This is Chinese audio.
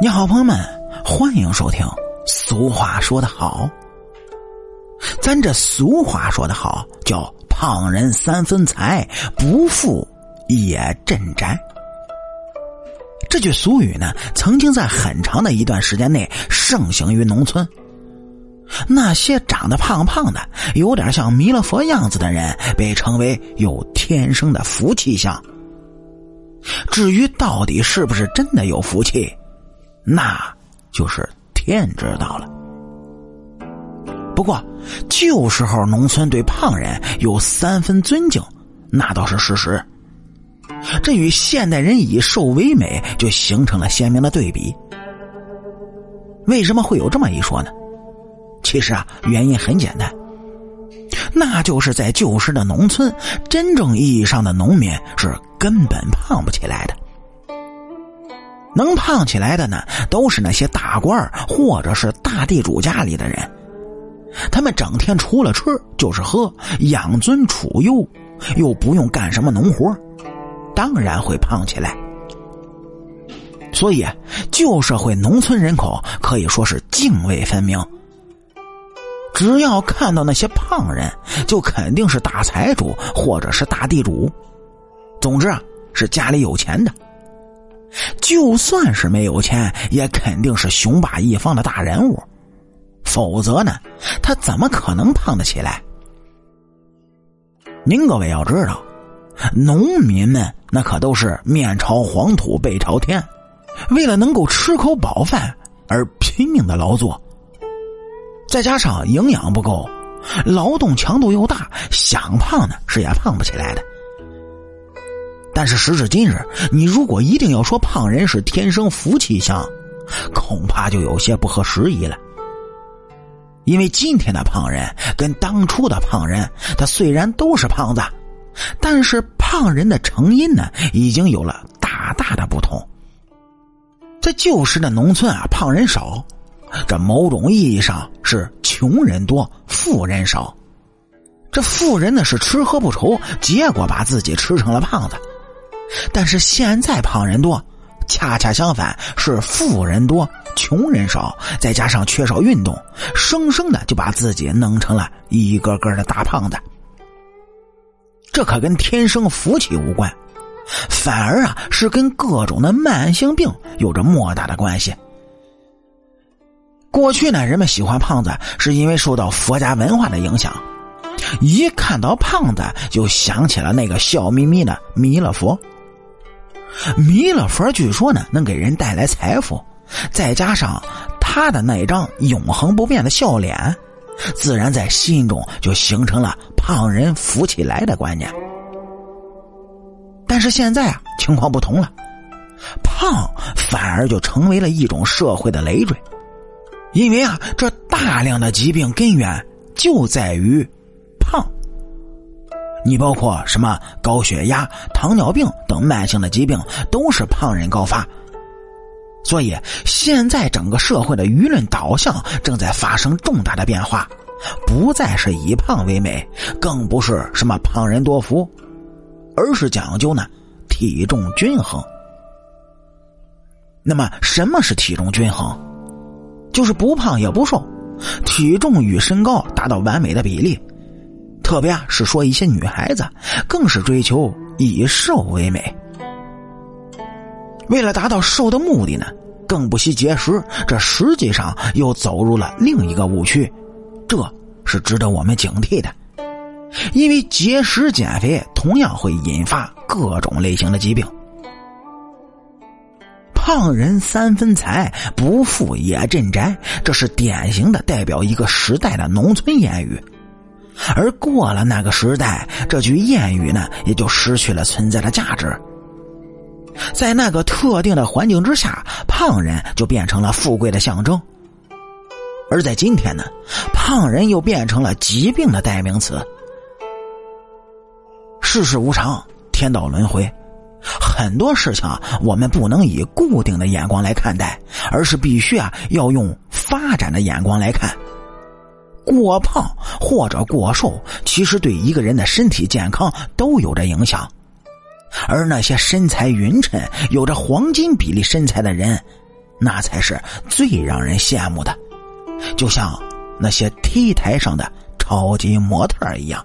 你好，朋友们，欢迎收听。俗话说得好，咱这俗话说得好，叫“胖人三分财，不富也镇宅”。这句俗语呢，曾经在很长的一段时间内盛行于农村。那些长得胖胖的、有点像弥勒佛样子的人，被称为有天生的福气相。至于到底是不是真的有福气，那就是天知道了。不过，旧时候农村对胖人有三分尊敬，那倒是事实。这与现代人以瘦为美，就形成了鲜明的对比。为什么会有这么一说呢？其实啊，原因很简单，那就是在旧时的农村，真正意义上的农民是根本胖不起来的。能胖起来的呢，都是那些大官或者是大地主家里的人，他们整天除了吃就是喝，养尊处优，又不用干什么农活。当然会胖起来，所以旧社会农村人口可以说是泾渭分明。只要看到那些胖人，就肯定是大财主或者是大地主，总之啊，是家里有钱的。就算是没有钱，也肯定是雄霸一方的大人物，否则呢，他怎么可能胖得起来？您各位要知道。农民们那可都是面朝黄土背朝天，为了能够吃口饱饭而拼命的劳作。再加上营养不够，劳动强度又大，想胖呢是也胖不起来的。但是时至今日，你如果一定要说胖人是天生福气相，恐怕就有些不合时宜了。因为今天的胖人跟当初的胖人，他虽然都是胖子。但是胖人的成因呢，已经有了大大的不同。在旧时的农村啊，胖人少，这某种意义上是穷人多，富人少。这富人呢是吃喝不愁，结果把自己吃成了胖子。但是现在胖人多，恰恰相反，是富人多，穷人少，再加上缺少运动，生生的就把自己弄成了一个个的大胖子。这可跟天生福气无关，反而啊是跟各种的慢性病有着莫大的关系。过去呢，人们喜欢胖子，是因为受到佛家文化的影响，一看到胖子就想起了那个笑眯眯的弥勒佛。弥勒佛据说呢，能给人带来财富，再加上他的那张永恒不变的笑脸。自然在心中就形成了胖人扶起来的观念。但是现在啊，情况不同了，胖反而就成为了一种社会的累赘，因为啊，这大量的疾病根源就在于胖。你包括什么高血压、糖尿病等慢性的疾病，都是胖人高发。所以，现在整个社会的舆论导向正在发生重大的变化，不再是以胖为美，更不是什么胖人多福，而是讲究呢体重均衡。那么，什么是体重均衡？就是不胖也不瘦，体重与身高达到完美的比例。特别啊，是说一些女孩子，更是追求以瘦为美。为了达到瘦的目的呢，更不惜节食，这实际上又走入了另一个误区，这是值得我们警惕的。因为节食减肥同样会引发各种类型的疾病。胖人三分财，不富也镇宅，这是典型的代表一个时代的农村谚语。而过了那个时代，这句谚语呢，也就失去了存在的价值。在那个特定的环境之下，胖人就变成了富贵的象征；而在今天呢，胖人又变成了疾病的代名词。世事无常，天道轮回，很多事情啊，我们不能以固定的眼光来看待，而是必须啊，要用发展的眼光来看。过胖或者过瘦，其实对一个人的身体健康都有着影响。而那些身材匀称、有着黄金比例身材的人，那才是最让人羡慕的，就像那些 T 台上的超级模特一样。